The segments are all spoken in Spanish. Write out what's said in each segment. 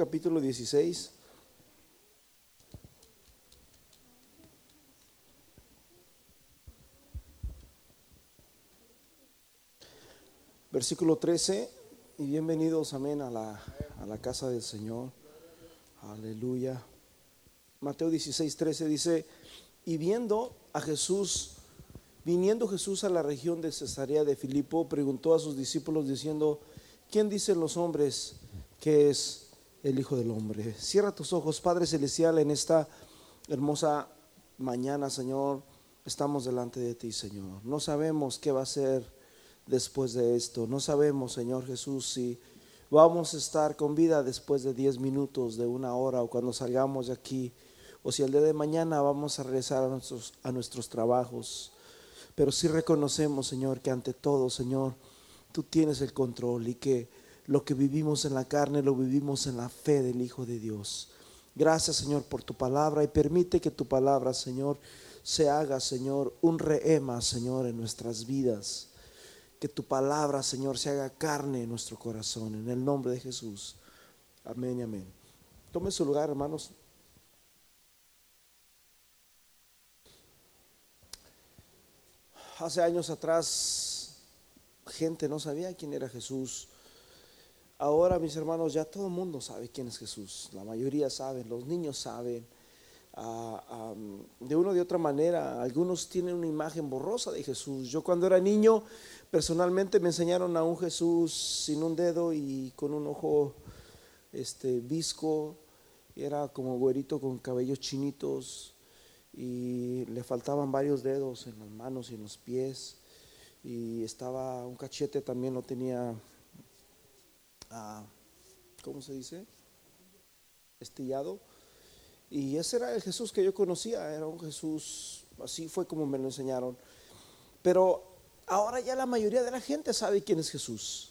capítulo 16. Versículo 13. Y bienvenidos, amén, a la, a la casa del Señor. Aleluya. Mateo 16, 13 dice, y viendo a Jesús, viniendo Jesús a la región de Cesarea de Filipo, preguntó a sus discípulos diciendo, ¿quién dicen los hombres que es el Hijo del Hombre? Cierra tus ojos, Padre Celestial, en esta hermosa mañana, Señor, estamos delante de ti, Señor. No sabemos qué va a ser después de esto. No sabemos, Señor Jesús, si vamos a estar con vida después de 10 minutos, de una hora o cuando salgamos de aquí, o si el día de mañana vamos a regresar a nuestros, a nuestros trabajos. Pero sí reconocemos, Señor, que ante todo, Señor, tú tienes el control y que lo que vivimos en la carne lo vivimos en la fe del Hijo de Dios. Gracias, Señor, por tu palabra y permite que tu palabra, Señor, se haga, Señor, un rehema, Señor, en nuestras vidas que tu palabra, Señor, se haga carne en nuestro corazón, en el nombre de Jesús. Amén y amén. Tome su lugar, hermanos. Hace años atrás, gente no sabía quién era Jesús. Ahora, mis hermanos, ya todo el mundo sabe quién es Jesús. La mayoría saben, los niños saben. Ah, de una de otra manera, algunos tienen una imagen borrosa de Jesús. Yo cuando era niño Personalmente me enseñaron a un Jesús sin un dedo y con un ojo este visco, era como güerito con cabellos chinitos y le faltaban varios dedos en las manos y en los pies y estaba un cachete también no tenía ¿cómo se dice? estillado y ese era el Jesús que yo conocía, era un Jesús, así fue como me lo enseñaron. Pero ahora ya la mayoría de la gente sabe quién es Jesús.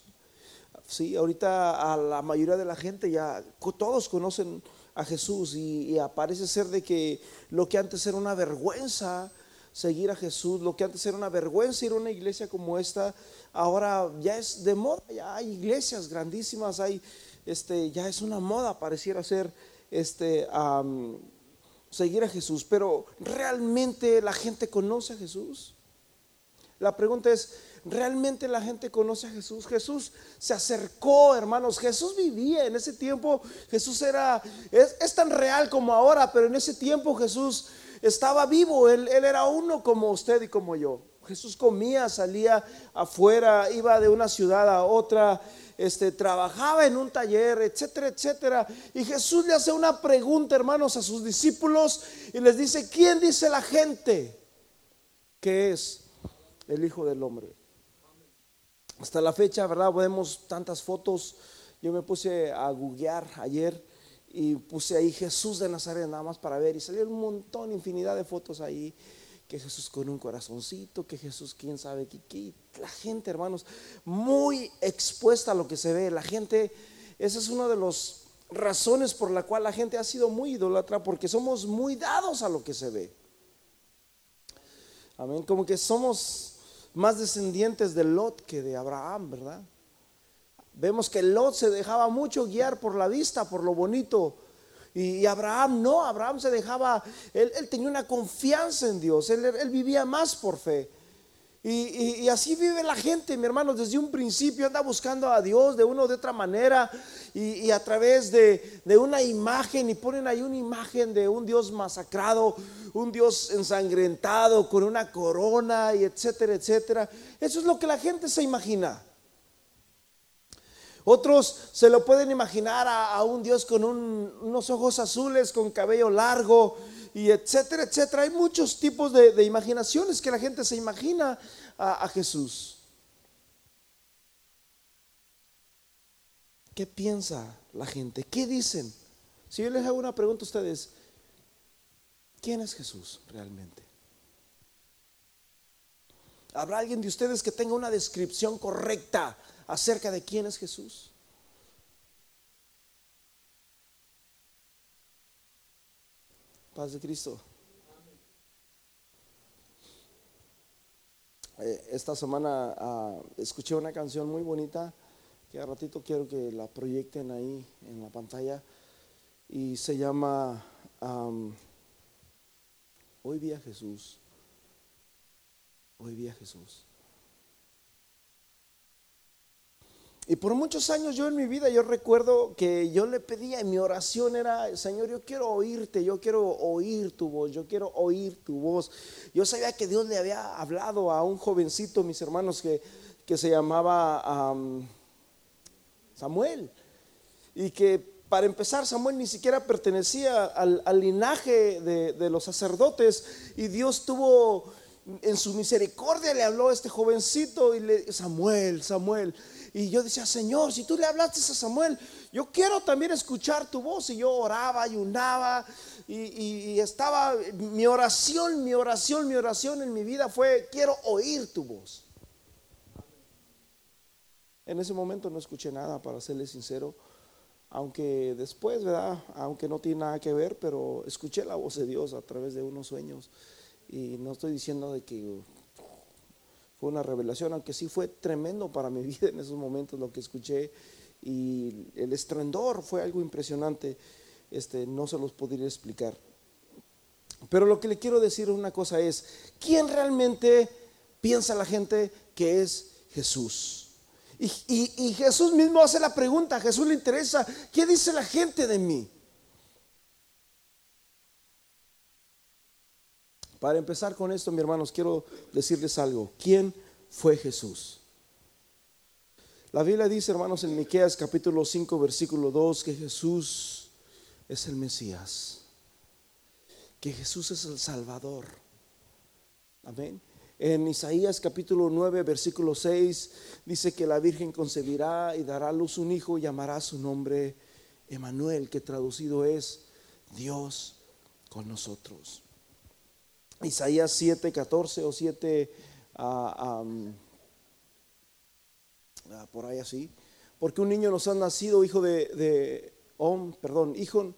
Sí, ahorita a la mayoría de la gente ya todos conocen a Jesús y, aparece ser de que lo que antes era una vergüenza seguir a Jesús, lo que antes era una vergüenza ir a una iglesia como esta, ahora ya es de moda, ya hay iglesias grandísimas, hay este ya es una moda pareciera ser este seguir a Jesús, pero realmente la gente conoce a Jesús. La pregunta es, ¿realmente la gente conoce a Jesús? Jesús se acercó, hermanos. Jesús vivía en ese tiempo. Jesús era, es, tan real como ahora, pero en ese tiempo Jesús estaba vivo. Él, él era uno como usted y como yo. Jesús comía, salía afuera, iba de una ciudad a otra, este, trabajaba en un taller, etcétera, etcétera. Y Jesús le hace una pregunta, hermanos, a sus discípulos y les dice, ¿quién dice la gente que es? el Hijo del Hombre. Hasta la fecha, ¿verdad? Vemos tantas fotos. Yo me puse a googlear ayer y puse ahí Jesús de Nazaret nada más para ver y salieron un montón, infinidad de fotos ahí. Que Jesús con un corazoncito, que Jesús quién sabe qué. La gente, hermanos, muy expuesta a lo que se ve. La gente, esa es una de las razones por la cual la gente ha sido muy idólatra, porque somos muy dados a lo que se ve. Amén, como que somos más descendientes de Lot que de Abraham, ¿verdad? Vemos que Lot se dejaba mucho guiar por la vista, por lo bonito. Y, Abraham no, Abraham se dejaba, él, tenía una confianza en Dios, él, él vivía más por fe. Y, así vive la gente, mi hermano, desde un principio anda buscando a Dios de una o de otra manera y, a través de, una imagen y ponen ahí una imagen de un Dios masacrado, un Dios ensangrentado con una corona y etcétera, etcétera. Eso es lo que la gente se imagina. Otros se lo pueden imaginar a, un Dios con unos ojos azules, con cabello largo y etcétera, etcétera. Hay muchos tipos de, imaginaciones que la gente se imagina a, Jesús. ¿Qué piensa la gente? ¿Qué dicen? Si yo les hago una pregunta a ustedes, ¿quién es Jesús realmente? ¿Habrá alguien de ustedes que tenga una descripción correcta acerca de quién es Jesús? Paz de Cristo. Eh, esta semana ah, escuché una canción muy bonita que a ratito quiero que la proyecten ahí en la pantalla. y se llama Hoy vi Jesús. Hoy vi a Jesús. Y por muchos años yo en mi vida, yo recuerdo que yo le pedía, y mi oración era, Señor, yo quiero oírte, yo quiero oír tu voz, yo quiero oír tu voz. Yo sabía que Dios le había hablado a un jovencito, mis hermanos, que, que se llamaba Samuel. Y que para empezar, Samuel ni siquiera pertenecía al, linaje de, de los sacerdotes. Y Dios tuvo en su misericordia le habló a este jovencito y le Samuel, Samuel. Y yo decía, Señor, si tú le hablaste a Samuel, yo quiero también escuchar tu voz. Y yo oraba, ayunaba y, estaba, mi oración, mi oración, mi oración en mi vida fue, quiero oír tu voz. En ese momento no escuché nada, para serle sincero, aunque después, ¿verdad? Aunque no tiene nada que ver, pero escuché la voz de Dios a través de unos sueños. Y no estoy diciendo de que fue una revelación, aunque sí fue tremendo para mi vida en esos momentos lo que escuché y el estrendor fue algo impresionante, este, no se los podría explicar. Pero lo que le quiero decir una cosa es, ¿quién realmente piensa la gente que es Jesús? Y, y Jesús mismo hace la pregunta, a Jesús le interesa, ¿qué dice la gente de mí? Para empezar con esto, mi hermanos, quiero decirles algo. ¿Quién fue Jesús? La Biblia dice, hermanos, en Miqueas capítulo 5, versículo 2, que Jesús es el Mesías. Que Jesús es el Salvador. Amén. En Isaías capítulo 9, versículo 6, dice que la Virgen concebirá y dará a luz un hijo y llamará su nombre Emanuel, que traducido es Dios con nosotros. Isaías 7, 14 o 7, ah, ah, por ahí así. Porque un niño nos ha nacido, hijo de, de perdón, hijo,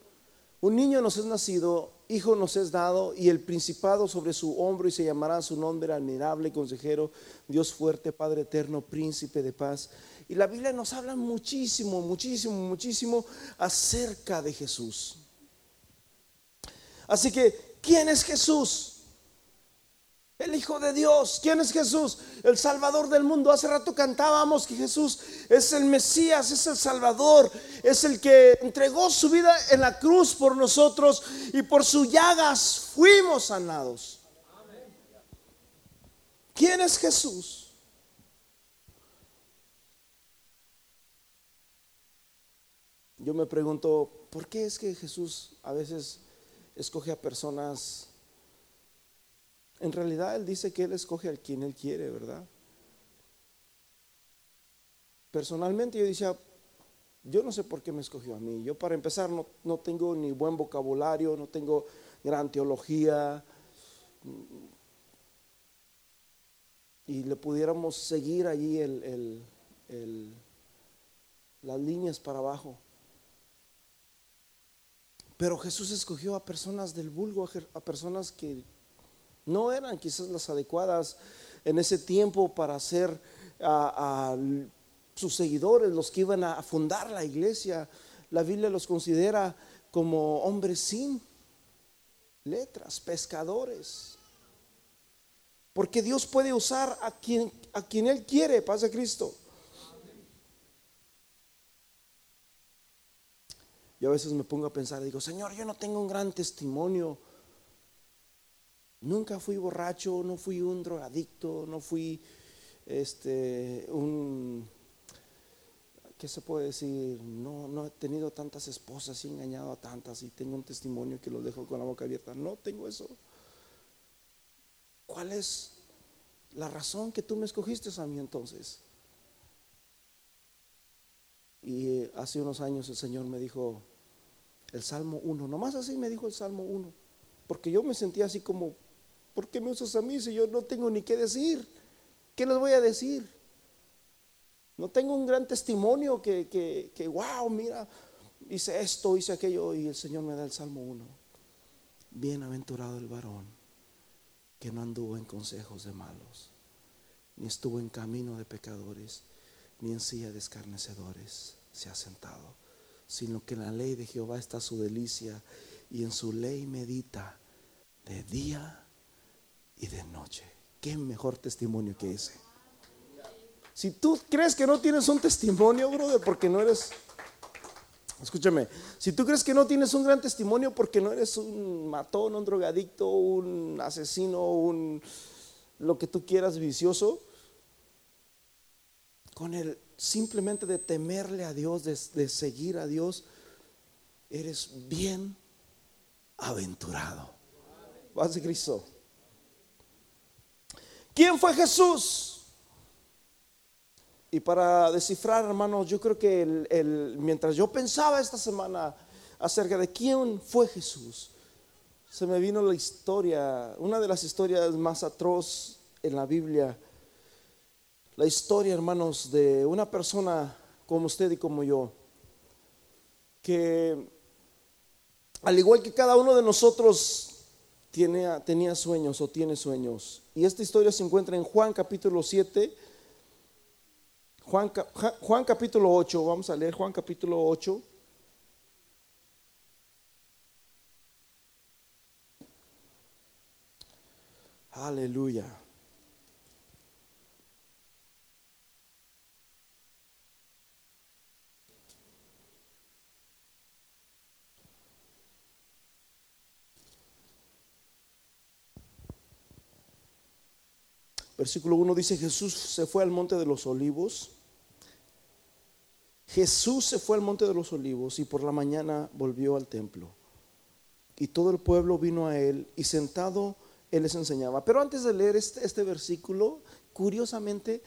un niño nos es nacido, hijo nos es dado, y el principado sobre su hombro, y se llamará su nombre admirable, consejero, Dios fuerte, Padre eterno, príncipe de paz. Y la Biblia nos habla muchísimo, muchísimo, muchísimo acerca de Jesús. Así que, ¿quién es Jesús? El Hijo de Dios. ¿Quién es Jesús? El Salvador del mundo. Hace rato cantábamos que Jesús es el Mesías, es el Salvador, es el que entregó su vida en la cruz por nosotros y por sus llagas fuimos sanados. ¿Quién es Jesús? Yo me pregunto, ¿por qué es que Jesús a veces escoge a personas en realidad Él dice que Él escoge al quien Él quiere, ¿verdad? Personalmente yo decía, yo no sé por qué me escogió a mí. Yo para empezar no, no tengo ni buen vocabulario, no tengo gran teología. Y le pudiéramos seguir allí el, las líneas para abajo. Pero Jesús escogió a personas del vulgo, a personas que no eran quizás las adecuadas en ese tiempo para ser a, sus seguidores, los que iban a fundar la iglesia. La Biblia los considera como hombres sin letras, pescadores. Porque Dios puede usar a quien, a quien Él quiere, paz de Cristo. Yo a veces me pongo a pensar, digo, Señor, yo no tengo un gran testimonio Nunca fui borracho, no fui un drogadicto, no fui este un ¿qué se puede decir? No, no he tenido tantas esposas y he engañado a tantas y tengo un testimonio que lo dejo con la boca abierta. No tengo eso. ¿Cuál es la razón que tú me escogiste a mí entonces? Y hace unos años el Señor me dijo el Salmo 1, nomás así me dijo el Salmo 1, porque yo me sentía así como ¿Por qué me usas a mí si yo no tengo ni qué decir? ¿Qué les voy a decir? No tengo un gran testimonio que, que, que, wow, mira, hice esto, hice aquello y el Señor me da el Salmo 1. Bienaventurado el varón que no anduvo en consejos de malos, ni estuvo en camino de pecadores, ni en silla de escarnecedores se ha sentado sino que en la ley de Jehová está su delicia y en su ley medita de día y de noche. ¿Qué mejor testimonio que ese? Si tú crees que no tienes un testimonio, brother, porque no eres Escúchame, si tú crees que no tienes un gran testimonio porque no eres un matón, un drogadicto, un asesino, un lo que tú quieras vicioso, con el simplemente de temerle a Dios, de, seguir a Dios, eres bien aventurado. Vas de Cristo. ¿Quién fue Jesús? Y para descifrar, hermanos, yo creo que mientras yo pensaba esta semana acerca de quién fue Jesús, se me vino la historia, una de las historias más atroz en la Biblia, la historia, hermanos, de una persona como usted y como yo, que al igual que cada uno de nosotros tenía sueños o tiene sueños. Y esta historia se encuentra en Juan capítulo 7 Juan, Juan capítulo 8, vamos a leer Juan capítulo 8. Aleluya. Versículo 1 dice, Jesús se fue al monte de los olivos. Jesús se fue al monte de los olivos y por la mañana volvió al templo. Y todo el pueblo vino a él y sentado él les enseñaba. Pero antes de leer este, este versículo, curiosamente,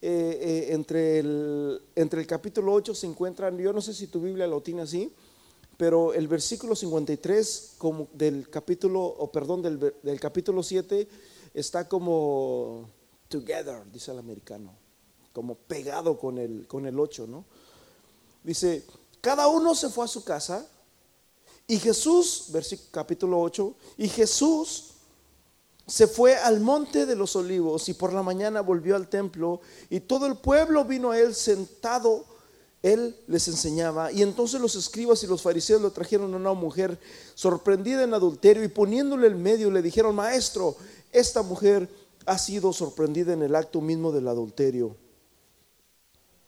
eh, eh, entre, el, entre el capítulo 8 se encuentran, yo no sé si tu Biblia lo tiene así, pero el versículo 53 como del capítulo, o perdón, del, del capítulo 7 está como together, dice el americano, como pegado con el, con el 8, ¿no? Dice, cada uno se fue a su casa y Jesús, versículo capítulo 8, y Jesús se fue al monte de los olivos y por la mañana volvió al templo y todo el pueblo vino a él sentado, él les enseñaba y entonces los escribas y los fariseos le trajeron a una mujer sorprendida en adulterio y poniéndole en medio le dijeron, maestro, esta mujer ha sido sorprendida en el acto mismo del adulterio.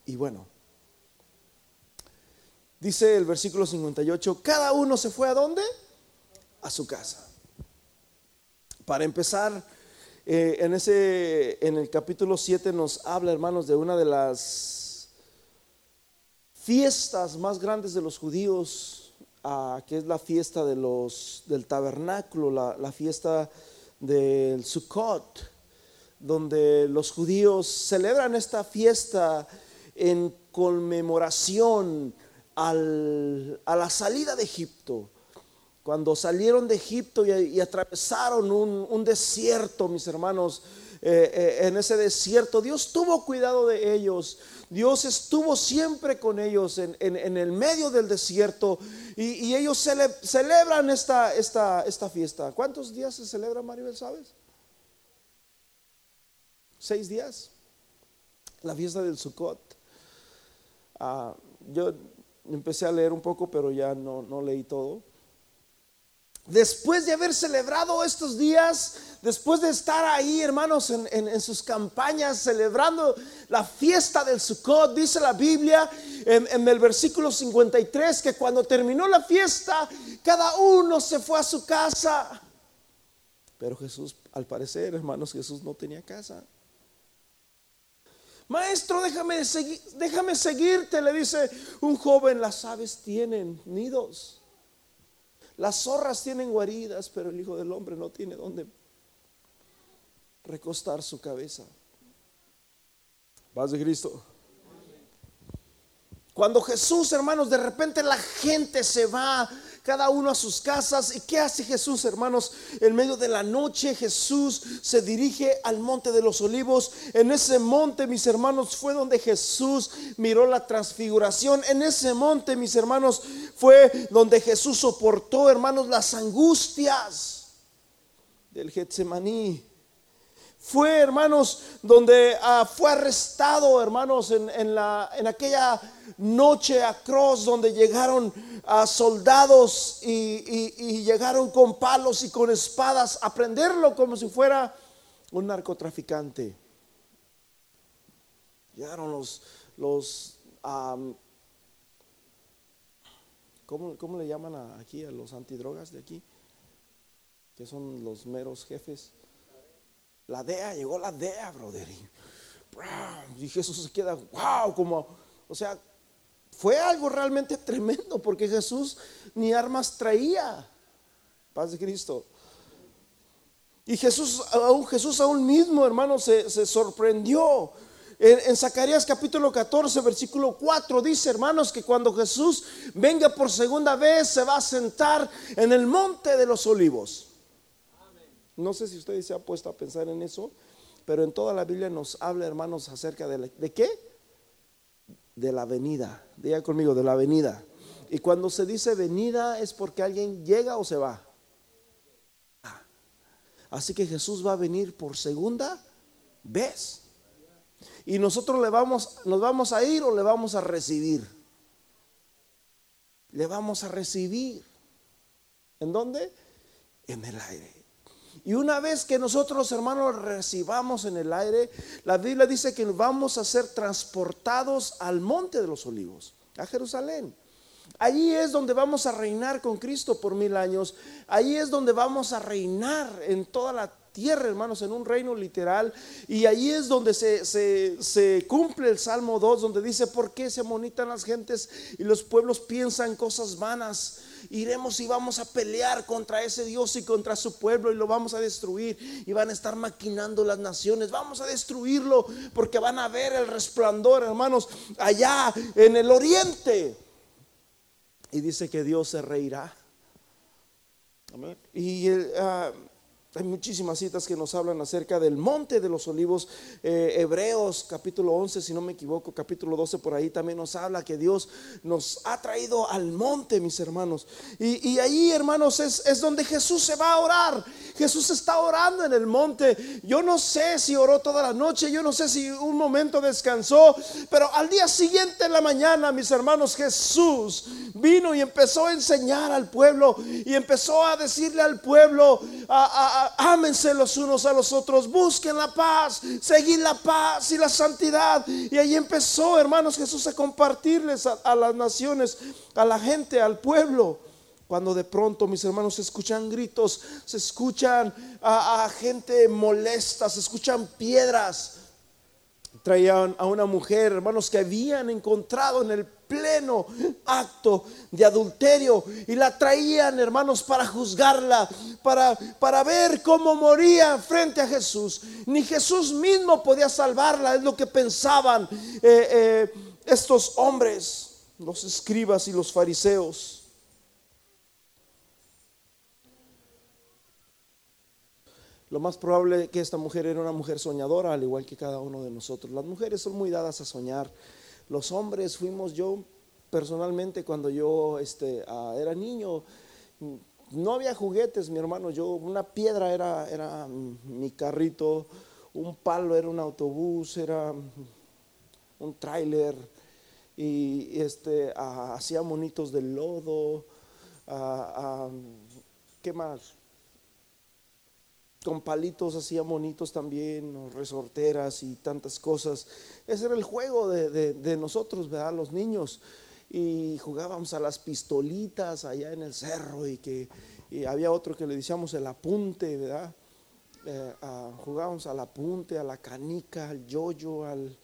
Y bueno, dice el versículo 58, cada uno se fue a dónde? A su casa. Para empezar, eh, en, ese, en el capítulo 7 nos habla, hermanos, de una de las fiestas más grandes de los judíos, ah, que es la fiesta de los, del tabernáculo, la, la fiesta del Sukkot, donde los judíos celebran esta fiesta en conmemoración a la salida de Egipto. Cuando salieron de Egipto y, atravesaron un, desierto, mis hermanos, eh, eh, en ese desierto, Dios tuvo cuidado de ellos. Dios estuvo siempre con ellos en, el medio del desierto y, ellos celebran esta, esta, esta fiesta. ¿Cuántos días se celebra, Maribel, sabes? Seis días. La fiesta del Sukkot. Ah, yo empecé a leer un poco, pero ya no, no leí todo después de haber celebrado estos días, después de estar ahí, hermanos, en, sus campañas celebrando la fiesta del Sukkot, dice la Biblia en, el versículo 53 que cuando terminó la fiesta, cada uno se fue a su casa. Pero Jesús, al parecer, hermanos, Jesús no tenía casa. Maestro, déjame, déjame seguirte, le dice un joven, las aves tienen nidos las zorras tienen guaridas, pero el Hijo del Hombre no tiene dónde recostar su cabeza. Paz de Cristo. Cuando Jesús, hermanos, de repente la gente se va cada uno a sus casas. ¿Y qué hace Jesús, hermanos? En medio de la noche Jesús se dirige al monte de los olivos. En ese monte, mis hermanos, fue donde Jesús miró la transfiguración. En ese monte, mis hermanos, fue donde Jesús soportó, hermanos, las angustias del Getsemaní. Fue, hermanos, donde ah, fue arrestado, hermanos, en, la, en aquella noche a Cross, donde llegaron a soldados y, y, llegaron con palos y con espadas a prenderlo como si fuera un narcotraficante. Llegaron los, los ¿cómo, le llaman aquí a los antidrogas de aquí? Que son los meros jefes. La DEA, llegó la DEA, brother. Y, Jesús se queda, wow, como, o sea, fue algo realmente tremendo porque Jesús ni armas traía. Paz de Cristo. Y Jesús, aún Jesús aún mismo, hermano, se, se sorprendió. En, en, Zacarías capítulo 14, versículo 4 dice, hermanos, que cuando Jesús venga por segunda vez se va a sentar en el monte de los olivos. No sé si usted se ha puesto a pensar en eso, pero en toda la Biblia nos habla, hermanos, acerca de, ¿de qué? De la venida. Diga conmigo, de la venida. Y cuando se dice venida es porque alguien llega o se va. Así que Jesús va a venir por segunda vez. Y nosotros le vamos, nos vamos a ir o le vamos a recibir. Le vamos a recibir. ¿En dónde? En el aire. Y una vez que nosotros, hermanos, recibamos en el aire, la Biblia dice que vamos a ser transportados al monte de los olivos, a Jerusalén. Allí es donde vamos a reinar con Cristo por mil años. Allí es donde vamos a reinar en toda la tierra, hermanos, en un reino literal. Y allí es donde se, cumple el Salmo 2, donde dice, ¿por qué se monitan las gentes y los pueblos piensan cosas vanas? Iremos y vamos a pelear contra ese Dios y contra su pueblo y lo vamos a destruir. Y van a estar maquinando las naciones. Vamos a destruirlo porque van a ver el resplandor, hermanos, allá en el oriente. Y dice que Dios se reirá. Y el, ah, hay muchísimas citas que nos hablan acerca del monte de los olivos. Eh, Hebreos capítulo 11, si no me equivoco, capítulo 12 por ahí también nos habla que Dios nos ha traído al monte, mis hermanos. Y, ahí, hermanos, es, es, donde Jesús se va a orar. Jesús está orando en el monte. Yo no sé si oró toda la noche, yo no sé si un momento descansó, pero al día siguiente en la mañana, mis hermanos, Jesús vino y empezó a enseñar al pueblo y empezó a decirle al pueblo, a ámense los unos a los otros, busquen la paz, seguir la paz y la santidad. Y ahí empezó, hermanos, Jesús a compartirles a, las naciones, a la gente, al pueblo. Cuando de pronto, mis hermanos, se escuchan gritos, se escuchan a gente molesta, se escuchan piedras traían a una mujer, hermanos, que habían encontrado en el pleno acto de adulterio y la traían, hermanos, para juzgarla, para, para ver cómo moría frente a Jesús. Ni Jesús mismo podía salvarla, es lo que pensaban eh, eh, estos hombres, los escribas y los fariseos. Lo más probable es que esta mujer era una mujer soñadora, al igual que cada uno de nosotros. Las mujeres son muy dadas a soñar. Los hombres fuimos yo personalmente cuando yo este, era niño. No había juguetes, mi hermano. Yo una piedra era, era mi carrito, un palo era un autobús, era un tráiler y este hacía monitos de lodo. ¿Qué más? Con palitos hacía monitos también, resorteras y tantas cosas. Ese era el juego de, nosotros, ¿verdad? Los niños. Y jugábamos a las pistolitas allá en el cerro y que había otro que le decíamos el apunte, ¿verdad? Eh, jugábamos al apunte, a la canica, al yoyo, al,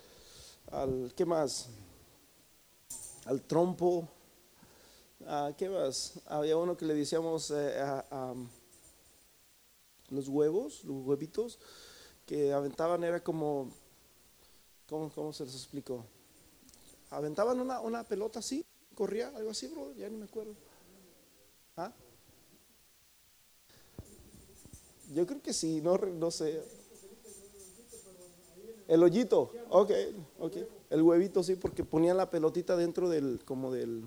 al ¿qué más? Al trompo. Ah, ¿Qué más? Había uno que le decíamos eh, a los huevos, los huevitos que aventaban era como, ¿cómo, cómo se les explicó? Aventaban una, una, pelota así, corría, algo así, bro, ya ni me acuerdo. ¿Ah? Yo creo que sí, no, no sé. El hoyito, ok, ok. El huevito sí, porque ponían la pelotita dentro del, como del,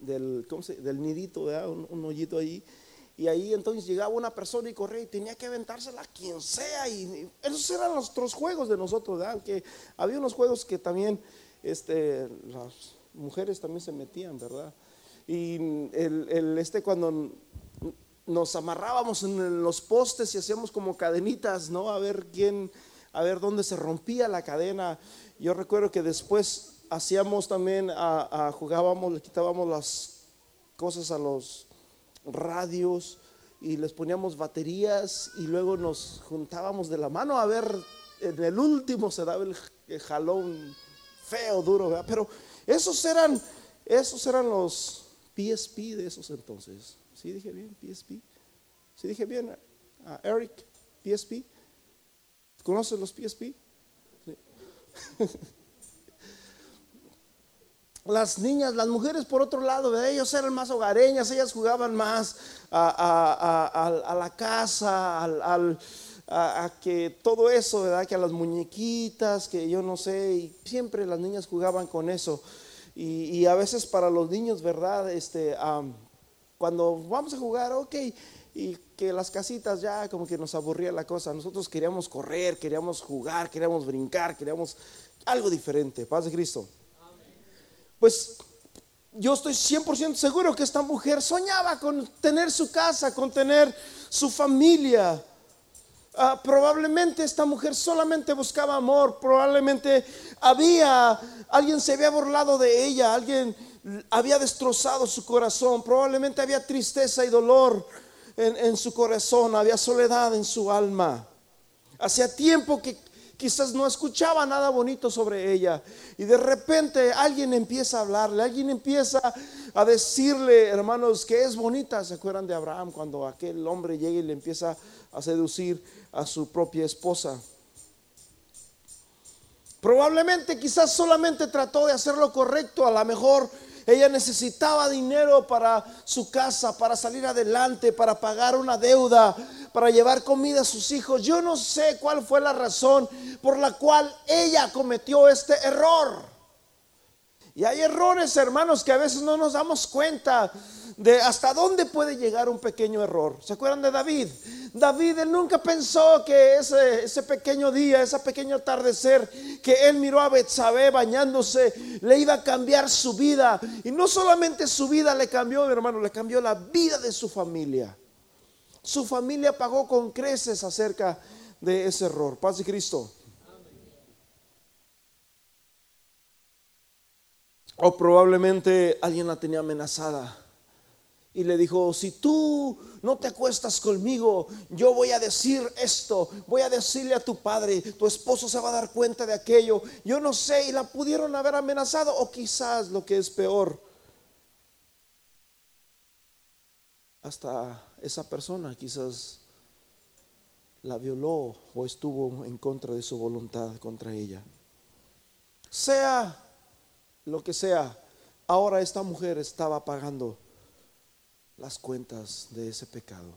del, ¿cómo se, del nidito, Un, un hoyito ahí y ahí entonces llegaba una persona y corría y tenía que aventársela a quien sea. Y, esos eran los otros juegos de nosotros, ¿verdad? Que había unos juegos que también este, las mujeres también se metían, ¿verdad? Y el este cuando nos amarrábamos en los postes y hacíamos como cadenitas, ¿no? A ver quién, a ver dónde se rompía la cadena. Yo recuerdo que después hacíamos también, a, jugábamos, le quitábamos las cosas a los radios y les poníamos baterías y luego nos juntábamos de la mano a ver, en el último se daba el, jalón feo, duro. Pero esos eran, esos eran los PSP de esos entonces. ¿Sí dije bien? PSP. ¿Sí dije bien? Eric, PSP. ¿Conoces los PSP? las niñas, las mujeres por otro lado, de ellos eran más hogareñas, ellas jugaban más a, la casa, a, que todo eso, ¿verdad? Que a las muñequitas, que yo no sé, y siempre las niñas jugaban con eso. Y, a veces para los niños, ¿verdad? Este, cuando vamos a jugar, ok, y que las casitas ya como que nos aburría la cosa. Nosotros queríamos correr, queríamos jugar, queríamos brincar, queríamos algo diferente. Paz de Cristo pues yo estoy 100% seguro que esta mujer soñaba con tener su casa, con tener su familia. Ah, probablemente esta mujer solamente buscaba amor, probablemente había, alguien se había burlado de ella, alguien había destrozado su corazón, probablemente había tristeza y dolor en, en su corazón, había soledad en su alma. Hacía tiempo que quizás no escuchaba nada bonito sobre ella. Y de repente alguien empieza a hablarle, alguien empieza a decirle, hermanos, que es bonita. ¿Se acuerdan de Abraham cuando aquel hombre llega y le empieza a seducir a su propia esposa? Probablemente quizás solamente trató de hacer lo correcto, a lo mejor ella necesitaba dinero para su casa, para salir adelante, para pagar una deuda, para llevar comida a sus hijos. Yo no sé cuál fue la razón por la cual ella cometió este error. Y hay errores, hermanos, que a veces no nos damos cuenta de hasta dónde puede llegar un pequeño error. ¿Se acuerdan de David? David, él nunca pensó que ese, pequeño día, ese pequeño atardecer, que él miró a Betsabé bañándose, le iba a cambiar su vida. Y no solamente su vida le cambió, hermano, le cambió la vida de su familia. Su familia pagó con creces acerca de ese error. Paz de Cristo. O probablemente alguien la tenía amenazada y le dijo, si tú no te acuestas conmigo, yo voy a decir esto, voy a decirle a tu padre, tu esposo se va a dar cuenta de aquello. Yo no sé, y la pudieron haber amenazado, o quizás lo que es peor, hasta esa persona quizás la violó o estuvo en contra de su voluntad contra ella. Sea lo que sea, ahora esta mujer estaba pagando las cuentas de ese pecado.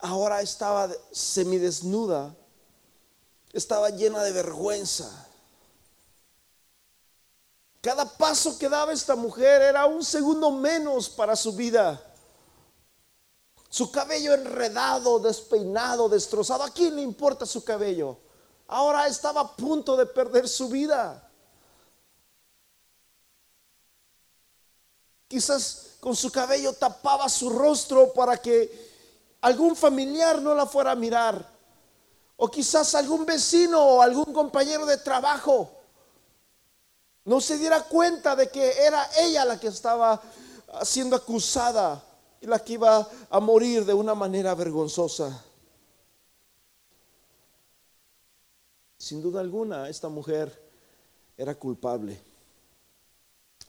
Ahora estaba semidesnuda, estaba llena de vergüenza. Cada paso que daba esta mujer era un segundo menos para su vida. Su cabello enredado, despeinado, destrozado. ¿A quién le importa su cabello? Ahora estaba a punto de perder su vida. Quizás con su cabello tapaba su rostro para que algún familiar no la fuera a mirar. O quizás algún vecino o algún compañero de trabajo no se diera cuenta de que era ella la que estaba siendo acusada y la que iba a morir de una manera vergonzosa. Sin duda alguna, esta mujer era culpable.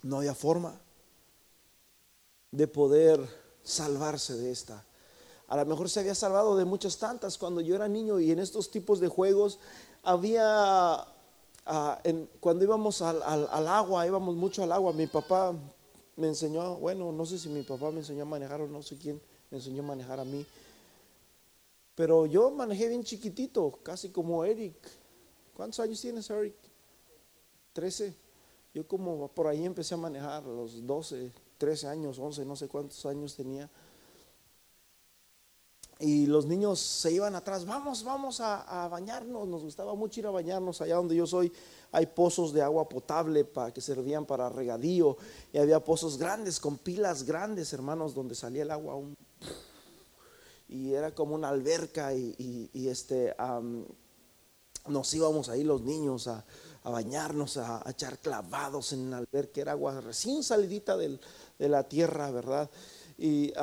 No había forma de poder salvarse de esta. A lo mejor se había salvado de muchas tantas cuando yo era niño y en estos tipos de juegos había, ah, cuando íbamos al, al, agua, íbamos mucho al agua, mi papá me enseñó, bueno, no sé si mi papá me enseñó a manejar o no sé quién me enseñó a manejar a mí, pero yo manejé bien chiquitito, casi como Eric. ¿Cuántos años tienes, Eric? Trece. Yo como por ahí empecé a manejar a los 12, 13 años, 11, no sé cuántos años tenía. y los niños se iban atrás, vamos, vamos a, bañarnos, nos gustaba mucho ir a bañarnos. Allá donde yo soy, hay pozos de agua potable para que servían para regadío. Y había pozos grandes con pilas grandes, hermanos, donde salía el agua y era como una alberca y, este nos íbamos ahí los niños a, bañarnos, a, echar clavados en la alberca, era agua recién salidita de la tierra, ¿verdad? Y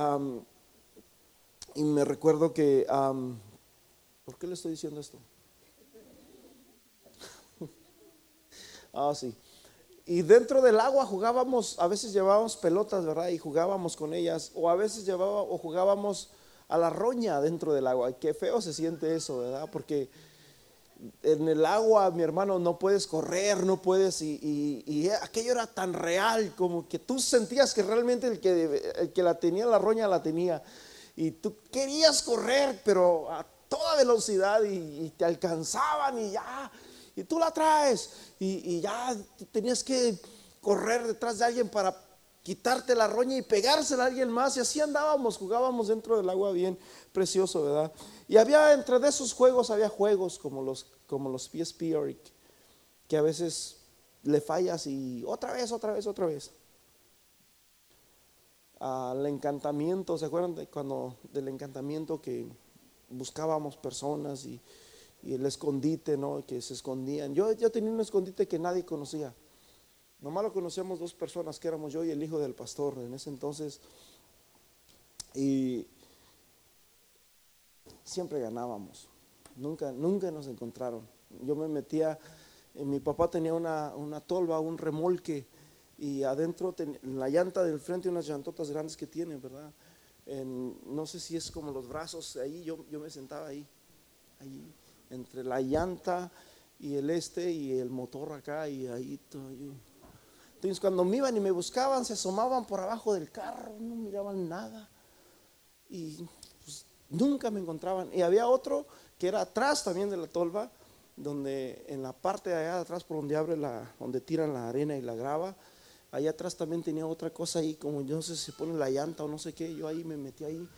me recuerdo que, ¿por qué le estoy diciendo esto? ah, sí. Y dentro del agua jugábamos, a veces llevábamos pelotas, ¿verdad? Y jugábamos con ellas, o a veces llevaba, o jugábamos a la roña dentro del agua. Qué feo se siente eso, ¿verdad? Porque en el agua, mi hermano, no puedes correr, no puedes, y, y, aquello era tan real, como que tú sentías que realmente el que, el que la tenía la roña la tenía y tú querías correr, pero a toda velocidad y, te alcanzaban y ya, y tú la traes y, ya tenías que correr detrás de alguien para quitarte la roña y pegársela a alguien más y así andábamos, jugábamos dentro del agua bien precioso, ¿verdad? Y había entre esos juegos, había juegos como los, como los PSP, que a veces le fallas y otra vez, otra vez, otra vez al encantamiento, ¿se acuerdan de cuando del encantamiento que buscábamos personas y, el escondite, ¿no? Que se escondían. Yo, yo tenía un escondite que nadie conocía. Nomás lo conocíamos dos personas, que éramos yo y el hijo del pastor en ese entonces. Y siempre ganábamos. Nunca, nunca nos encontraron. Yo me metía, eh, mi papá tenía una, una tolva, un remolque y adentro, en la llanta del frente, unas llantotas grandes que tiene, ¿verdad? no sé si es como los brazos, ahí yo, yo me sentaba ahí, ahí, entre la llanta y el este y el motor acá y ahí todo. Entonces cuando me iban y me buscaban, se asomaban por abajo del carro, no miraban nada. Y nunca me encontraban. Y había otro que era atrás también de la tolva, donde en la parte de allá atrás por donde abre la, donde tiran la arena y la grava, Allá atrás también tenía otra cosa ahí, como yo no sé si se pone la llanta o no sé qué. Yo ahí me metí ahí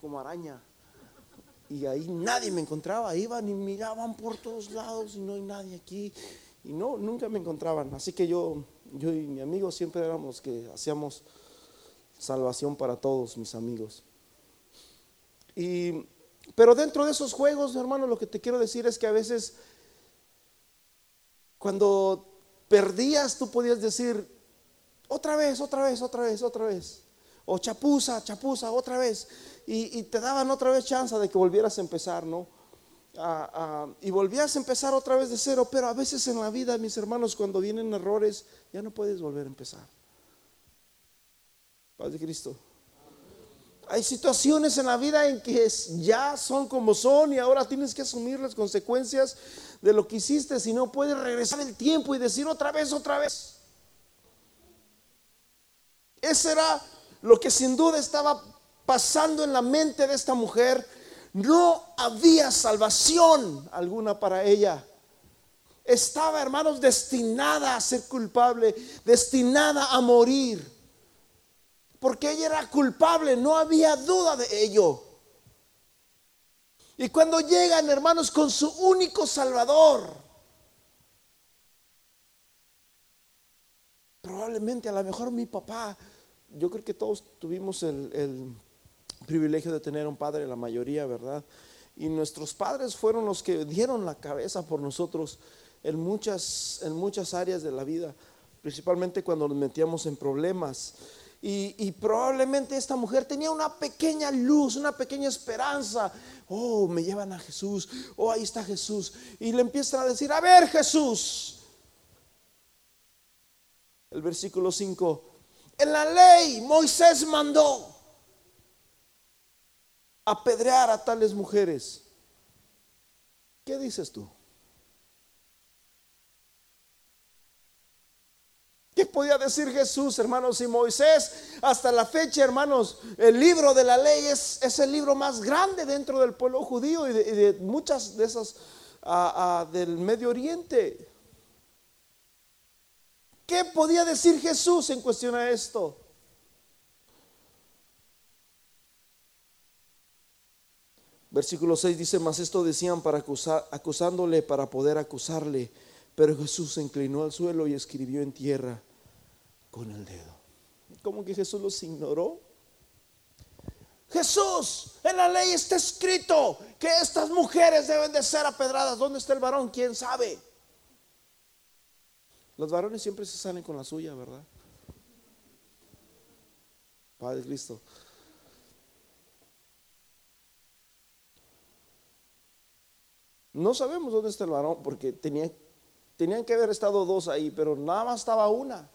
como araña. Y ahí nadie me encontraba. Iban y miraban por todos lados y no hay nadie aquí. Y no, nunca me encontraban. Así que yo, yo y mi amigo siempre éramos que hacíamos salvación para todos mis amigos. Y, pero dentro de esos juegos, hermano, lo que te quiero decir es que a veces cuando perdías, tú podías decir, otra vez, otra vez, otra vez, otra vez. O chapuza, chapuza, otra vez. Y, te daban otra vez chance de que volvieras a empezar, ¿no? y volvías a empezar otra vez de cero, pero a veces en la vida, mis hermanos, cuando vienen errores, ya no puedes volver a empezar. Paz de Cristo. Hay situaciones en la vida en que ya son como son y ahora tienes que asumir las consecuencias de lo que hiciste, si no puedes regresar el tiempo y decir otra vez, otra vez. Ese era lo que sin duda estaba pasando en la mente de esta mujer. No había salvación alguna para ella. Estaba, hermanos, destinada a ser culpable, destinada a morir. Porque ella era culpable, no había duda de ello. Y cuando llegan, hermanos, con su único Salvador, probablemente a lo mejor mi papá yo creo que todos tuvimos el, privilegio de tener un padre, la mayoría, ¿verdad? Y nuestros padres fueron los que dieron la cabeza por nosotros en muchas, en muchas áreas de la vida, principalmente cuando nos metíamos en problemas. Y, probablemente esta mujer tenía una pequeña luz, una pequeña esperanza. Oh, me llevan a Jesús. Oh, ahí está Jesús. Y le empiezan a decir, a ver Jesús. El versículo 5 en la ley Moisés mandó apedrear a tales mujeres. ¿Qué dices tú? ¿Qué podía decir Jesús, hermanos? Y Moisés, hasta la fecha, hermanos, el libro de la ley es, es el libro más grande dentro del pueblo judío y de, muchas de esas ah, ah, del Medio Oriente. ¿Qué podía decir Jesús en cuestión a esto? Versículo 6 dice, mas esto decían para acusar, acusándole para poder acusarle. Pero Jesús se inclinó al suelo y escribió en tierra con el dedo. Como que Jesús los ignoró. Jesús, en la ley está escrito que estas mujeres deben de ser apedradas. ¿Dónde está el varón? ¿Quién sabe? Los varones siempre se salen con la suya, ¿verdad? Padre Cristo. No sabemos dónde está el varón porque tenía, tenían que haber estado dos ahí, pero nada más estaba una.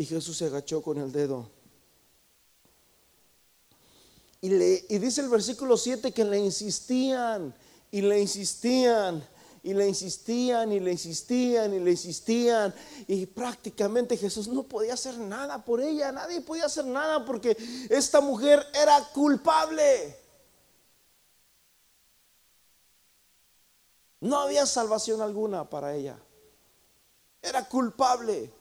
Y Jesús se agachó con el dedo. Y, le, y dice el versículo 7 que le insistían y le insistían y le insistían y le insistían y le insistían y prácticamente Jesús no podía hacer nada por ella, nadie podía hacer nada porque esta mujer era culpable. No había salvación alguna para ella. Era culpable.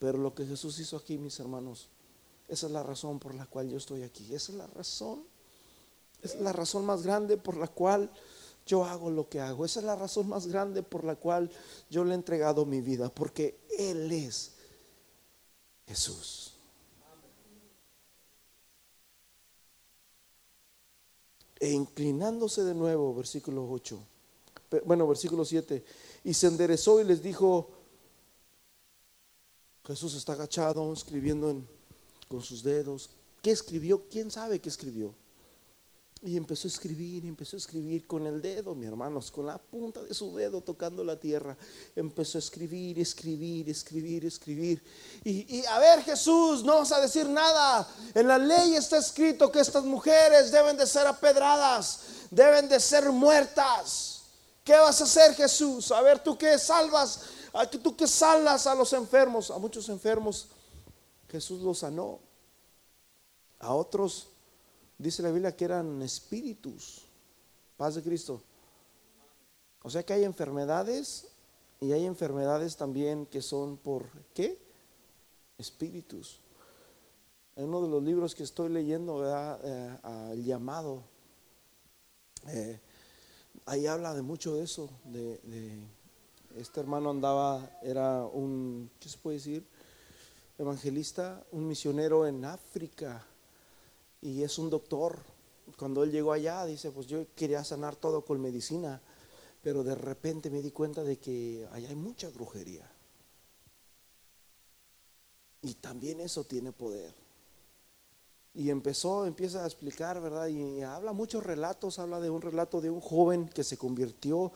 Pero lo que Jesús hizo aquí, mis hermanos, esa es la razón por la cual yo estoy aquí. Esa es la razón. Es la razón más grande por la cual yo hago lo que hago. Esa es la razón más grande por la cual yo le he entregado mi vida. Porque Él es Jesús. E inclinándose de nuevo, versículo 8. Bueno, versículo 7. Y se enderezó y les dijo, Jesús está agachado, escribiendo con sus dedos. ¿Qué escribió? ¿Quién sabe qué escribió? Y empezó a escribir, empezó a escribir con el dedo, mi hermanos, con la punta de su dedo tocando la tierra. Empezó a escribir, escribir, escribir, escribir. Y, y, a ver, Jesús, no vas a decir nada. En la ley está escrito que estas mujeres deben de ser apedradas, deben de ser muertas. ¿Qué vas a hacer, Jesús? A ver, tú que salvas tú que salas a los enfermos, a muchos enfermos, Jesús los sanó. A otros, dice la Biblia, que eran espíritus. Paz de Cristo. O sea que hay enfermedades y hay enfermedades también que son por ¿qué? Espíritus. En uno de los libros que estoy leyendo, eh, el llamado, eh, ahí habla de mucho de eso, de este hermano andaba, era un, ¿qué se puede decir? Evangelista, un misionero en África y es un doctor. Cuando él llegó allá, dice, pues yo quería sanar todo con medicina, pero de repente me di cuenta de que allá hay mucha brujería. Y también eso tiene poder. Y empezó, empieza a explicar, ¿verdad? Y habla muchos relatos, habla de un relato de un joven que se convirtió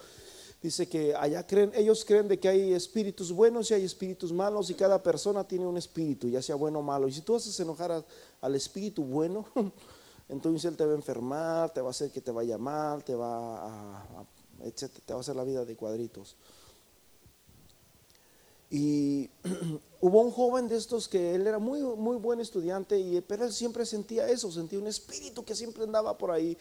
Dice que allá creen, ellos creen de que hay espíritus buenos y hay espíritus malos y cada persona tiene un espíritu, ya sea bueno o malo. Y si tú haces enojar al espíritu bueno, entonces él te va a enfermar, te va a hacer que te vaya mal, te va a, etcétera, te va a hacer la vida de cuadritos. Y hubo un joven de estos que él era muy, muy buen estudiante, y, pero él siempre sentía eso, sentía un espíritu que siempre andaba por ahí.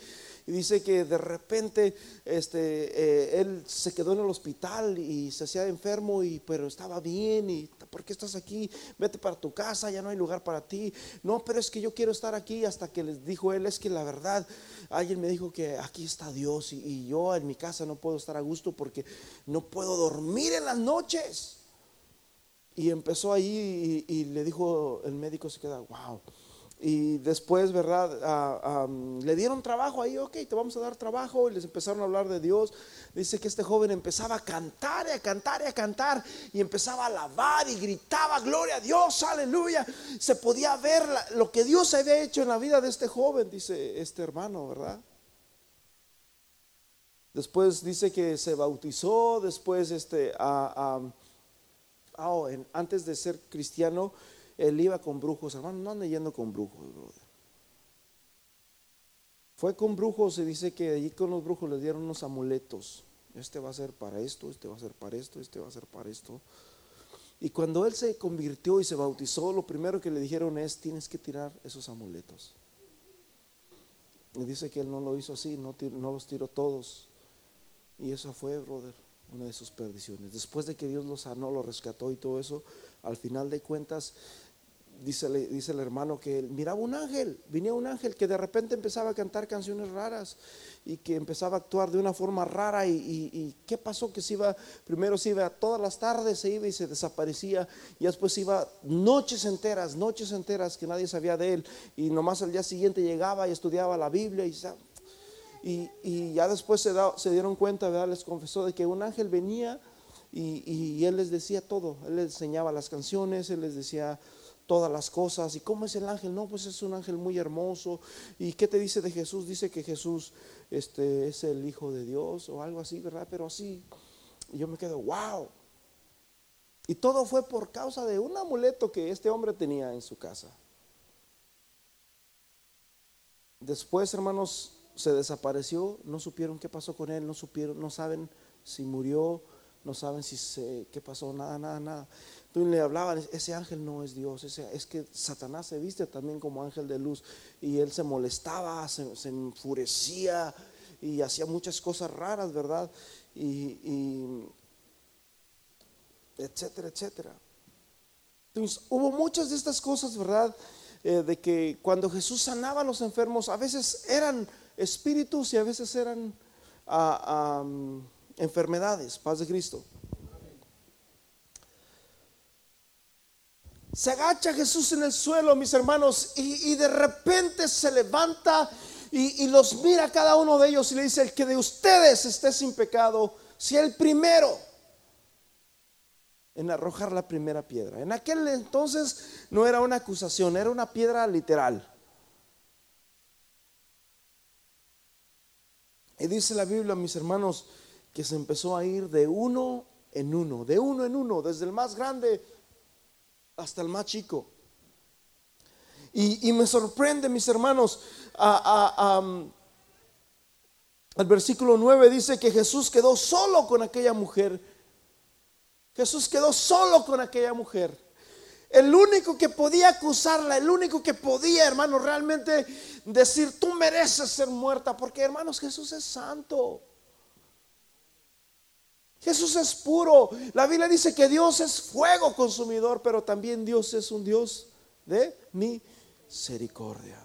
Y dice que de repente este, eh, él se quedó en el hospital y se hacía enfermo, y, pero estaba bien. ¿Y por qué estás aquí? Vete para tu casa, ya no hay lugar para ti. No, pero es que yo quiero estar aquí. Hasta que les dijo él, es que la verdad, alguien me dijo que aquí está Dios, y, y yo en mi casa no puedo estar a gusto porque no puedo dormir en las noches. Y empezó ahí y, le dijo, el médico se queda, wow. Y después, ¿verdad? Ah, le dieron trabajo ahí, ok, te vamos a dar trabajo. Y les empezaron a hablar de Dios. Dice que este joven empezaba a cantar y a cantar y a cantar. Y empezaba a alabar y gritaba, gloria a Dios, aleluya. Se podía ver lo que Dios había hecho en la vida de este joven, dice este hermano, ¿verdad? Después dice que se bautizó, después este, oh, antes de ser cristiano, él iba con brujos. Hermano, no anda yendo con brujos, Fue con brujos, se dice que allí con los brujos le dieron unos amuletos. Este va a ser para esto, este va a ser para esto, este va a ser para esto. Y cuando él se convirtió y se bautizó, lo primero que le dijeron es, tienes que tirar esos amuletos. Y dice que él no lo hizo así, no, no los tiró todos. Y eso fue, brother. Una de sus perdiciones. Después de que Dios lo sanó, lo rescató y todo eso, al final de cuentas, dice, dice el hermano que miraba un ángel, venía un ángel que de repente empezaba a cantar canciones raras y que empezaba a actuar de una forma rara y, qué pasó que se iba, primero se iba todas las tardes, se iba y se desaparecía y después iba noches enteras, noches enteras que nadie sabía de él y nomás al día siguiente llegaba y estudiaba la Biblia y, y, ya después se, dieron cuenta, ¿verdad? les confesó de que un ángel venía y, y él les decía todo, él les enseñaba las canciones, él les decía todas las cosas. ¿Y cómo es el ángel? No, pues es un ángel muy hermoso. ¿Y qué te dice de Jesús? Dice que Jesús este, es el Hijo de Dios o algo así, ¿verdad? Pero así. Yo me quedo, wow. Y todo fue por causa de un amuleto que este hombre tenía en su casa. Después, hermanos, se desapareció, no supieron qué pasó con él, no supieron, no saben si murió, no saben si se, qué pasó, nada, nada, nada. Tú le hablaban, ese ángel no es Dios, es que Satanás se viste también como ángel de luz y él se molestaba, se, enfurecía y hacía muchas cosas raras, ¿verdad? Y, etcétera, etcétera. Entonces, hubo muchas de estas cosas, ¿verdad? Eh, de que cuando Jesús sanaba a los enfermos, a veces eran espíritus y a veces eran ah, enfermedades, paz de Cristo. Se agacha Jesús en el suelo, mis hermanos, y, de repente se levanta y, los mira cada uno de ellos y le dice, el que de ustedes esté sin pecado, si el primero en arrojar la primera piedra. En aquel entonces no era una acusación, era una piedra literal. Y dice la Biblia, mis hermanos, que se empezó a ir de uno en uno, de uno en uno, desde el más grande hasta el más chico. Y, me sorprende, mis hermanos, al versículo 9 dice que Jesús quedó solo con aquella mujer. Jesús quedó solo con aquella mujer. El único que podía acusarla, el único que podía, hermanos, realmente decir, tú mereces ser muerta, porque hermanos, Jesús es santo. Jesús es puro. La Biblia dice que Dios es fuego consumidor, pero también Dios es un Dios de misericordia.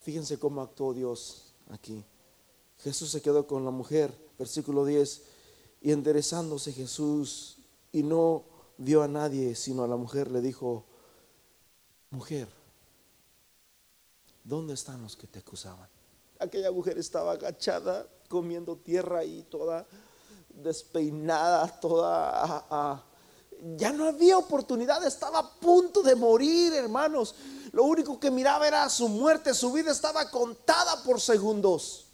Fíjense cómo actuó Dios aquí. Jesús se quedó con la mujer, versículo 10, y enderezándose Jesús y no vio a nadie, sino a la mujer, le dijo, mujer, ¿dónde están los que te acusaban? aquella mujer estaba agachada comiendo tierra y toda despeinada, toda... ya no había oportunidad, estaba a punto de morir, hermanos. Lo único que miraba era su muerte, su vida estaba contada por segundos.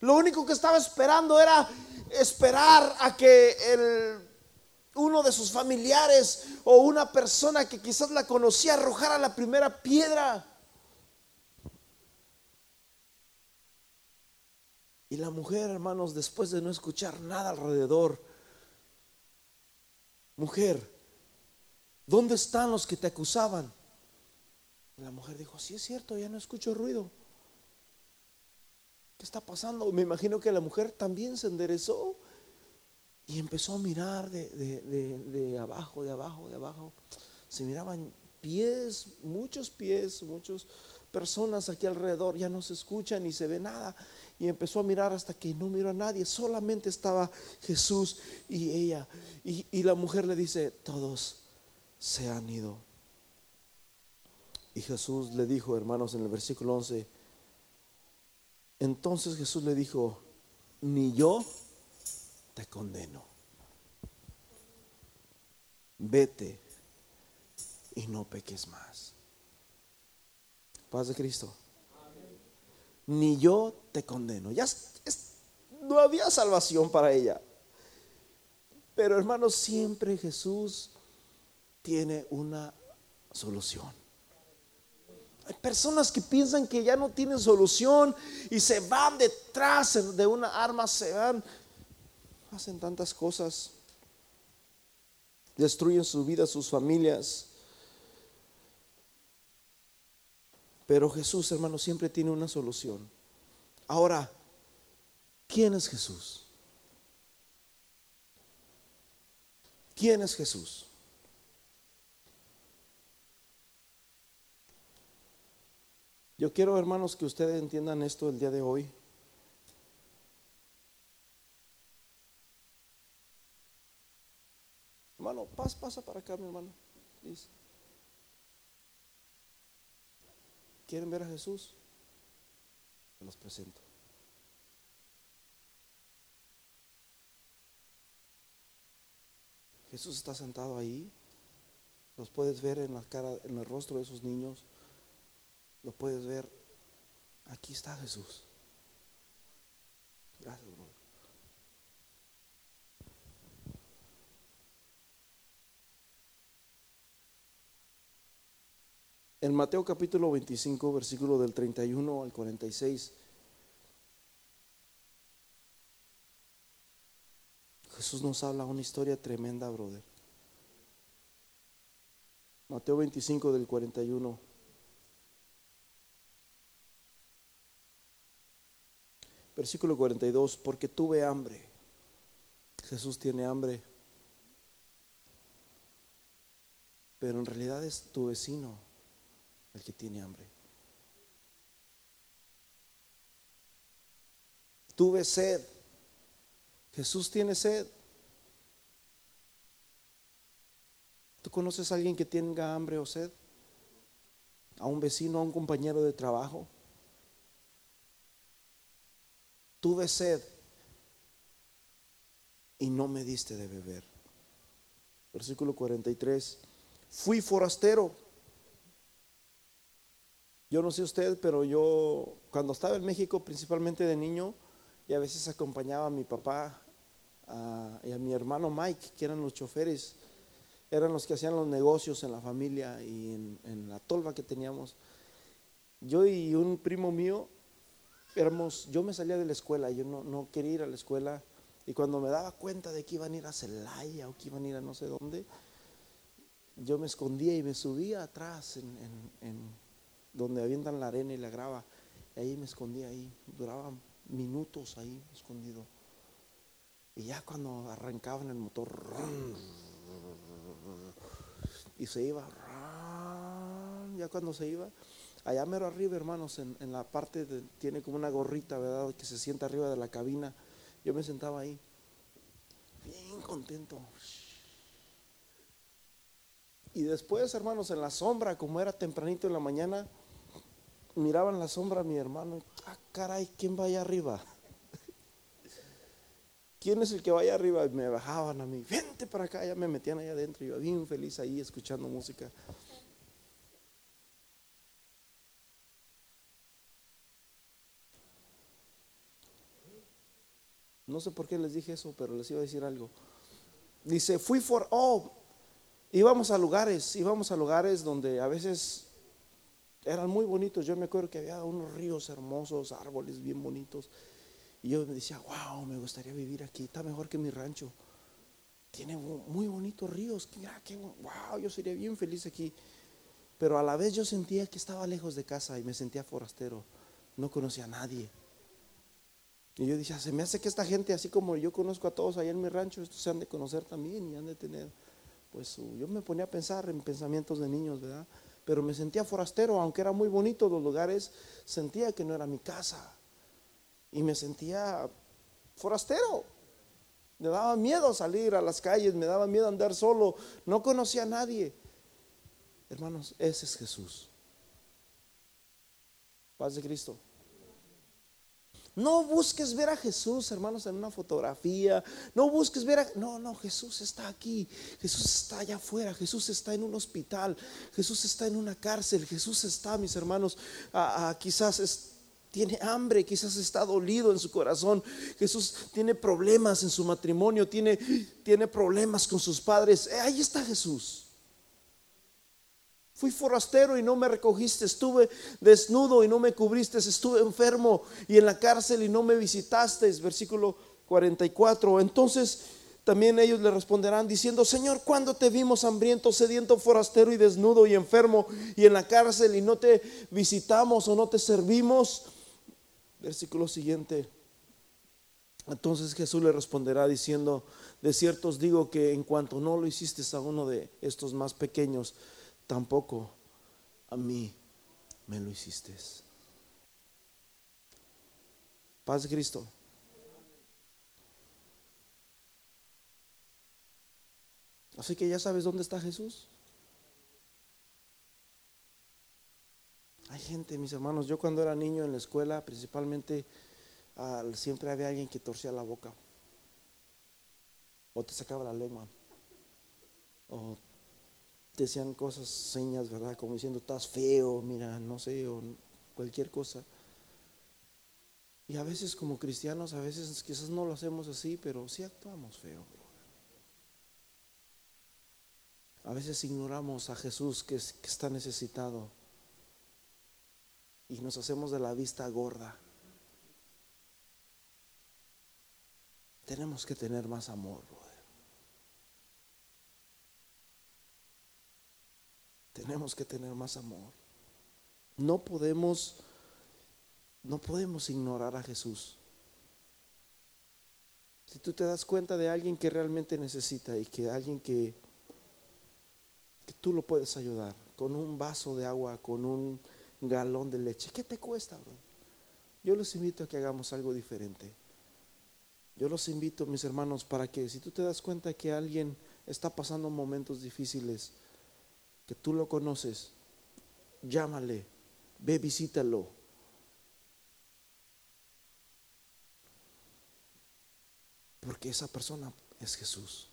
Lo único que estaba esperando era esperar a que el, uno de sus familiares o una persona que quizás la conocía arrojara la primera piedra. Y la mujer, hermanos, después de no escuchar nada alrededor, mujer, ¿dónde están los que te acusaban? la mujer dijo, sí es cierto, ya no escucho ruido. ¿Qué está pasando? Me imagino que la mujer también se enderezó y empezó a mirar de, de abajo, de abajo, de abajo. Se miraban pies, muchos pies, muchas personas aquí alrededor, ya no se escucha ni se ve nada y empezó a mirar hasta que no miró a nadie, solamente estaba Jesús y ella. Y, la mujer le dice, todos se han ido. Y Jesús le dijo, hermanos, en el versículo 11, entonces Jesús le dijo, ni yo te condeno. Vete y no peques más. Paz de Cristo ni yo te condeno. Ya no había salvación para ella. Pero hermanos, siempre Jesús tiene una solución. Hay personas que piensan que ya no tienen solución y se van detrás de una arma, se van, hacen tantas cosas, destruyen su vida, sus familias. Pero Jesús, hermano, siempre tiene una solución. Ahora, ¿Quién es Jesús? ¿Quién es Jesús? Yo quiero, hermanos, que ustedes entiendan esto el día de hoy. Hermano, pasa, pasa para acá, mi hermano. ¿Quieren ver a Jesús? Los presento. Jesús está sentado ahí. Los puedes ver en la cara, en el rostro de esos niños. Lo puedes ver. Aquí está Jesús. Gracias, brother. En Mateo capítulo 25, versículo del 31 al 46, Jesús nos habla una historia tremenda, brother. Mateo 25 del 41. Versículo 42, porque tuve hambre. Jesús tiene hambre. Pero en realidad es tu vecino el que tiene hambre. Tuve sed. Jesús tiene sed. ¿Tú conoces a alguien que tenga hambre o sed? ¿A un vecino, a un compañero de trabajo? Tuve sed y no me diste de beber. Versículo 43. Fui forastero yo no sé usted, pero yo cuando estaba en México, principalmente de niño, y a veces acompañaba a mi papá y a mi hermano Mike, que eran los choferes, eran los que hacían los negocios en la familia y en, la tolva que teníamos. Yo y un primo mío éramos, yo me salía de la escuela, yo no, no quería ir a la escuela, y cuando me daba cuenta de que iban a ir a Celaya o que iban a ir a no sé dónde, yo me escondía y me subía atrás en donde avientan la arena y la grava. Ahí me escondí ahí, duraba minutos ahí escondido. Y ya cuando arrancaban el motor y se iba, ya cuando se iba, allá mero arriba, hermanos, en, la parte de, tiene como una gorrita, ¿verdad? Que se sienta arriba de la cabina. Yo me sentaba ahí, bien contento. Y después, hermanos, en la sombra, como era tempranito en la mañana, miraban la sombra a mi hermano, ah, caray, ¿quién va allá arriba? ¿Quién es el que va allá arriba? Me bajaban a mí, vente para acá, ya me metían allá adentro, yo bien feliz ahí escuchando música. No sé por qué les dije eso, pero les iba a decir algo. Dice, fui for, oh, íbamos a lugares, íbamos a lugares donde a veces eran muy bonitos. Yo me acuerdo que había unos ríos hermosos, árboles bien bonitos. Y yo me decía, wow, me gustaría vivir aquí. Está mejor que mi rancho. Tiene muy bonitos ríos. Qué, wow, yo sería bien feliz aquí. Pero a la vez yo sentía que estaba lejos de casa y me sentía forastero. No conocía a nadie. Y yo decía, se me hace que esta gente, así como yo conozco a todos allá en mi rancho, estos se han de conocer también y han de tener, pues yo me ponía a pensar en pensamientos de niños, ¿verdad? pero me sentía forastero, aunque era muy bonito los lugares, sentía que no era mi casa. Y me sentía forastero. Me daba miedo salir a las calles, me daba miedo andar solo, no conocía a nadie. Hermanos, ese es Jesús. Paz de Cristo. No busques ver a Jesús, hermanos, en una fotografía. No busques ver a... No, no, Jesús está aquí. Jesús está allá afuera. Jesús está en un hospital. Jesús está en una cárcel. Jesús está, mis hermanos, quizás tiene hambre, quizás está dolido en su corazón. Jesús tiene problemas en su matrimonio, tiene, tiene problemas con sus padres. Eh, ahí está Jesús. Fui forastero y no me recogiste, estuve desnudo y no me cubriste, estuve enfermo y en la cárcel y no me visitaste. Versículo 44. Entonces también ellos le responderán diciendo, Señor, ¿cuándo te vimos hambriento, sediento, forastero y desnudo y enfermo y en la cárcel y no te visitamos o no te servimos? Versículo siguiente. Entonces Jesús le responderá diciendo, de cierto os digo que en cuanto no lo hiciste a uno de estos más pequeños, tampoco a mí me lo hiciste. Paz Cristo. Así que ya sabes dónde está Jesús. Hay gente, mis hermanos, yo cuando era niño en la escuela, principalmente, siempre había alguien que torcía la boca. O te sacaba la lengua. O decían cosas, señas, ¿verdad? Como diciendo, estás feo, mira, no sé, o cualquier cosa. Y a veces como cristianos, a veces quizás no lo hacemos así, pero sí actuamos feo. A veces ignoramos a Jesús que, está necesitado y nos hacemos de la vista gorda. Tenemos que tener más amor, Tenemos que tener más amor. No podemos, no podemos ignorar a Jesús. Si tú te das cuenta de alguien que realmente necesita y que alguien que, tú lo puedes ayudar con un vaso de agua, con un galón de leche, ¿qué te cuesta? Yo los invito a que hagamos algo diferente. Yo los invito, mis hermanos, para que si tú te das cuenta que alguien está pasando momentos difíciles, que tú lo conoces, llámale, ve, visítalo. Porque esa persona es Jesús.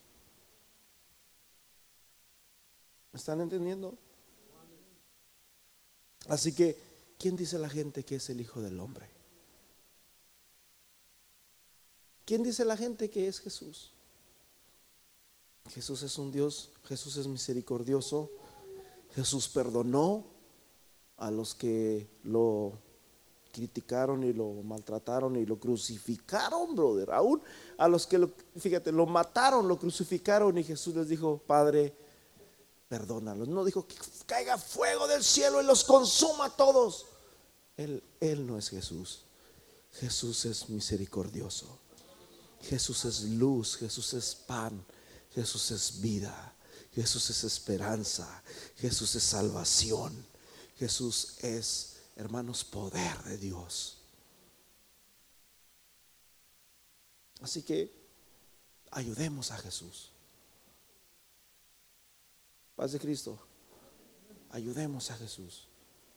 ¿Me están entendiendo? Así que, ¿quién dice la gente que es el Hijo del Hombre? ¿Quién dice la gente que es Jesús? Jesús es un Dios, Jesús es misericordioso, Jesús perdonó a los que lo criticaron y lo maltrataron y lo crucificaron, brother. Aún a los que lo, fíjate, lo mataron, lo crucificaron y Jesús les dijo, Padre, perdónalos. No dijo que caiga fuego del cielo y los consuma a todos. Él, él no es Jesús. Jesús es misericordioso. Jesús es luz, Jesús es pan, Jesús es vida. Jesús es esperanza, Jesús es salvación, Jesús es, hermanos, poder de Dios. Así que ayudemos a Jesús. Paz de Cristo. Ayudemos a Jesús.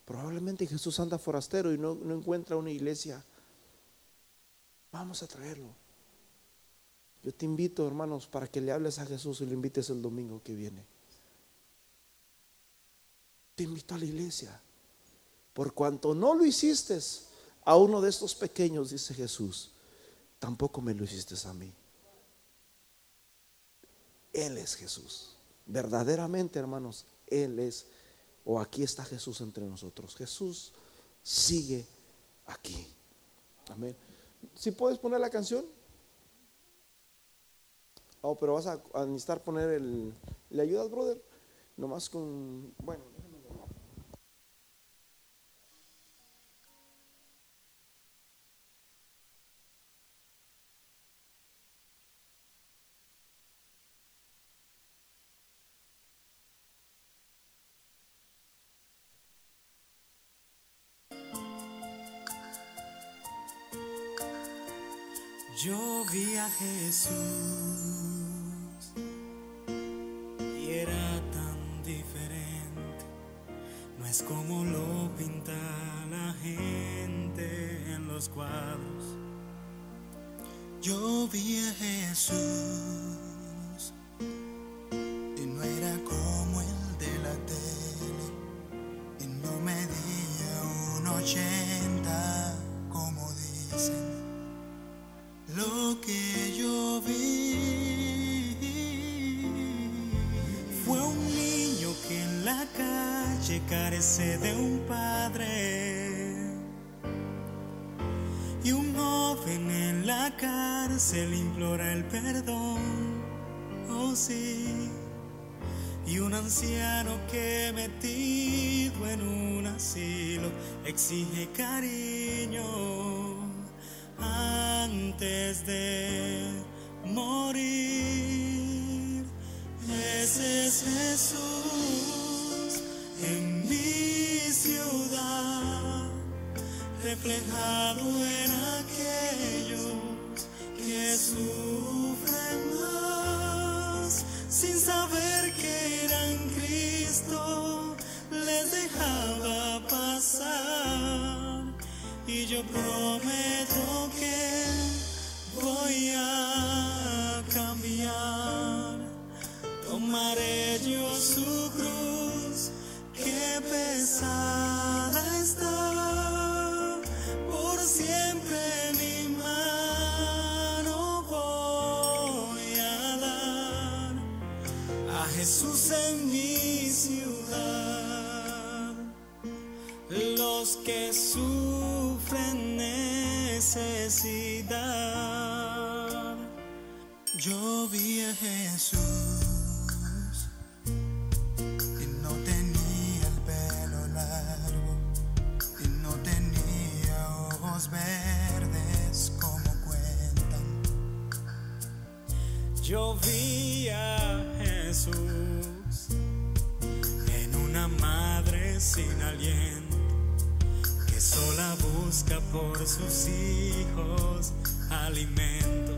Probablemente Jesús anda forastero y no, no encuentra una iglesia. Vamos a traerlo. Yo te invito, hermanos, para que le hables a Jesús y le invites el domingo que viene. Te invito a la iglesia. Por cuanto no lo hiciste a uno de estos pequeños, dice Jesús, tampoco me lo hiciste a mí. Él es Jesús. Verdaderamente, hermanos, Él es, o aquí está Jesús entre nosotros. Jesús sigue aquí. Amén. Si puedes poner la canción. Oh, pero vas a, necesitar poner el. ¿Le ayudas, brother? Nomás con. Bueno. Yo vi a Jesús es como lo pinta la gente en los cuadros. Yo vi a Jesús cárcel implora el perdón, oh sí. Y un anciano que metido en un asilo exige cariño. Yo vi a Jesús y no tenía el pelo largo y no tenía ojos verdes como cuentan. Yo vi a Jesús en una madre sin aliento que sola busca por sus hijos alimentos.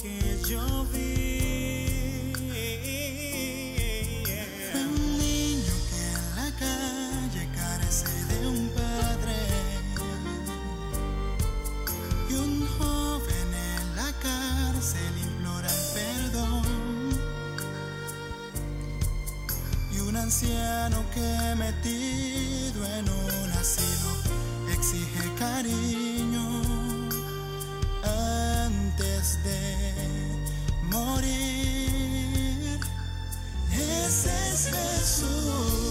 Que yo vi. Fue un niño que en la calle carece de un padre. Y un joven en la cárcel implora el perdón. Y un anciano que metido en un asilo exige cariño antes de Jesús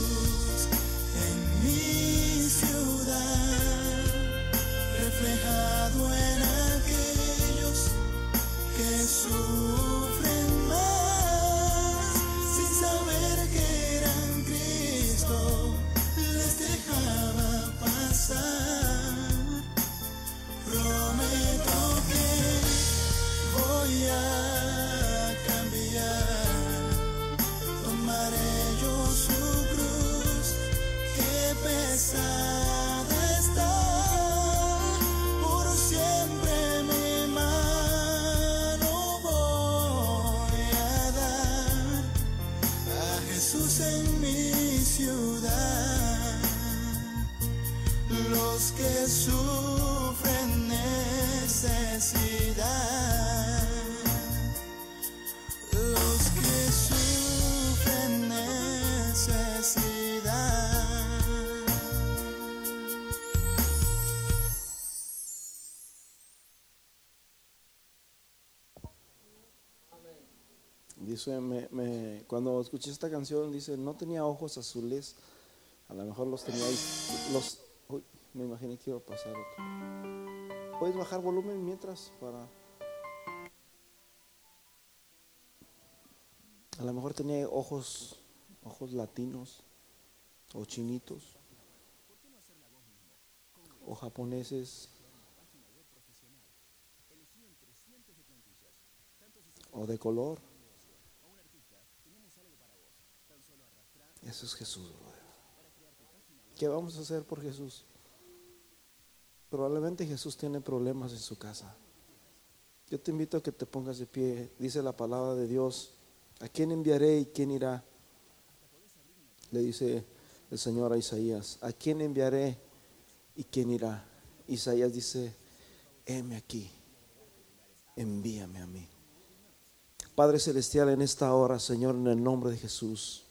Cuando escuché esta canción, dice, no tenía ojos azules, a lo mejor los tenía ahí, los, uy, me imaginé que iba a pasar otro. ¿Puedes bajar volumen mientras para... A lo mejor tenía ojos, ojos latinos, o chinitos, o japoneses, o de color. Eso es Jesús. ¿Qué vamos a hacer por Jesús? Probablemente Jesús tiene problemas en su casa. Yo te invito a que te pongas de pie. Dice la palabra de Dios. ¿A quién enviaré y quién irá? Le dice el Señor a Isaías. ¿A quién enviaré y quién irá? Isaías dice, heme aquí, envíame a mí. Padre Celestial, en esta hora, Señor, en el nombre de Jesús.